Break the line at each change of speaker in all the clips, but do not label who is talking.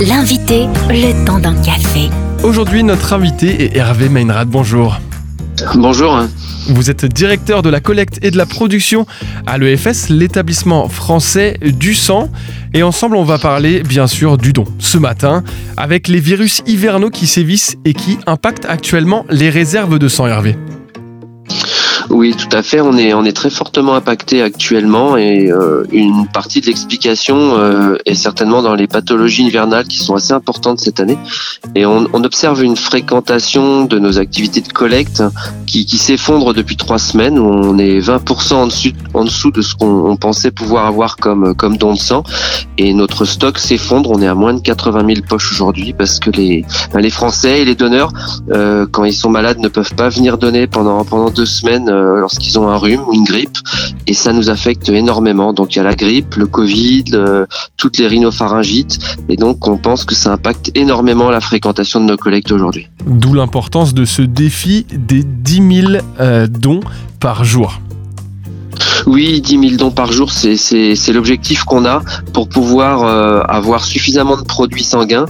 L'invité, le temps d'un café.
Aujourd'hui, notre invité est Hervé Meinrad. Bonjour.
Bonjour.
Vous êtes directeur de la collecte et de la production à l'EFS, l'établissement français du sang. Et ensemble, on va parler bien sûr du don ce matin avec les virus hivernaux qui sévissent et qui impactent actuellement les réserves de sang, Hervé.
Oui, tout à fait. On est on est très fortement impacté actuellement et euh, une partie de l'explication euh, est certainement dans les pathologies hivernales qui sont assez importantes cette année. Et on, observe une fréquentation de nos activités de collecte qui, s'effondre depuis trois semaines. On est 20% en dessous de ce qu'on pensait pouvoir avoir comme comme don de sang et notre stock s'effondre. On est à moins de 80 000 poches aujourd'hui parce que les les Français et les donneurs euh, quand ils sont malades ne peuvent pas venir donner pendant pendant deux semaines lorsqu'ils ont un rhume ou une grippe et ça nous affecte énormément. Donc il y a la grippe, le Covid, toutes les rhinopharyngites et donc on pense que ça impacte énormément la fréquentation de nos collectes aujourd'hui.
D'où l'importance de ce défi des 10 000 euh, dons par jour.
Oui, 10 000 dons par jour, c'est l'objectif qu'on a pour pouvoir euh, avoir suffisamment de produits sanguins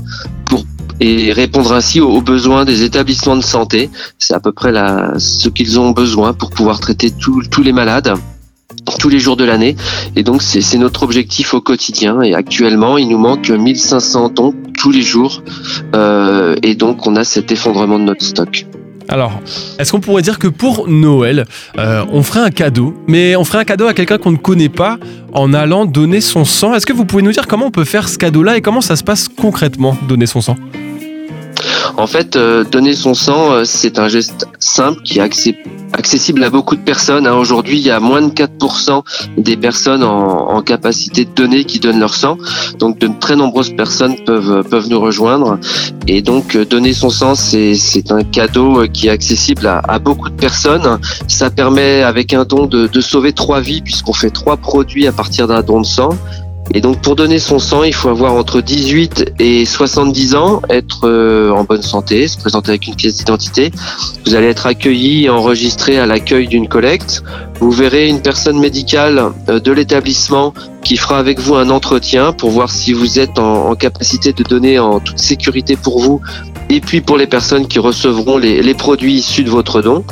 et répondre ainsi aux, besoins des établissements de santé. C'est à peu près ce qu'ils ont besoin pour pouvoir traiter tous les malades tous les jours de l'année. Et donc, c'est notre objectif au quotidien. Et actuellement, il nous manque 1500 dons tous les jours. Euh, et donc, on a cet effondrement de notre stock.
Alors, est-ce qu'on pourrait dire que pour Noël, euh, on ferait un cadeau, mais on ferait un cadeau à quelqu'un qu'on ne connaît pas en allant donner son sang? Est-ce que vous pouvez nous dire comment on peut faire ce cadeau-là et comment ça se passe concrètement, donner son sang?
En fait, euh, donner son sang, euh, c'est un geste simple qui est accessible à beaucoup de personnes. Hein. Aujourd'hui, il y a moins de 4% des personnes en, capacité de donner qui donnent leur sang. Donc, de très nombreuses personnes peuvent, peuvent nous rejoindre. Et donc, euh, donner son sang, c'est un cadeau qui est accessible à, beaucoup de personnes. Ça permet, avec un don, de, de sauver trois vies puisqu'on fait trois produits à partir d'un don de sang. Et donc pour donner son sang, il faut avoir entre 18 et 70 ans, être euh, en bonne santé, se présenter avec une pièce d'identité. Vous allez être accueilli et enregistré à l'accueil d'une collecte. Vous verrez une personne médicale euh, de l'établissement qui fera avec vous un entretien pour voir si vous êtes en, capacité de donner en toute sécurité pour vous et puis pour les personnes qui recevront les, les produits issus de votre don.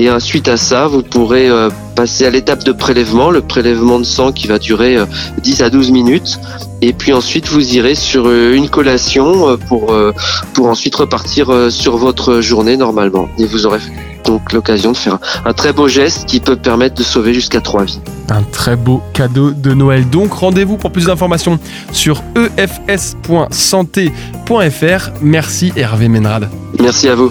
Et ensuite à ça, vous pourrez euh, passer à l'étape de prélèvement, le prélèvement de sang qui va durer 10 euh, à 12 minutes. Et puis ensuite, vous irez sur euh, une collation pour, pour ensuite repartir sur votre journée normalement. Et vous aurez donc l'occasion de faire un, très beau geste qui peut permettre de sauver jusqu'à trois vies.
Un très beau cadeau de Noël. Donc rendez-vous pour plus d'informations sur efs.santé.fr. Merci Hervé Menrad.
Merci à vous.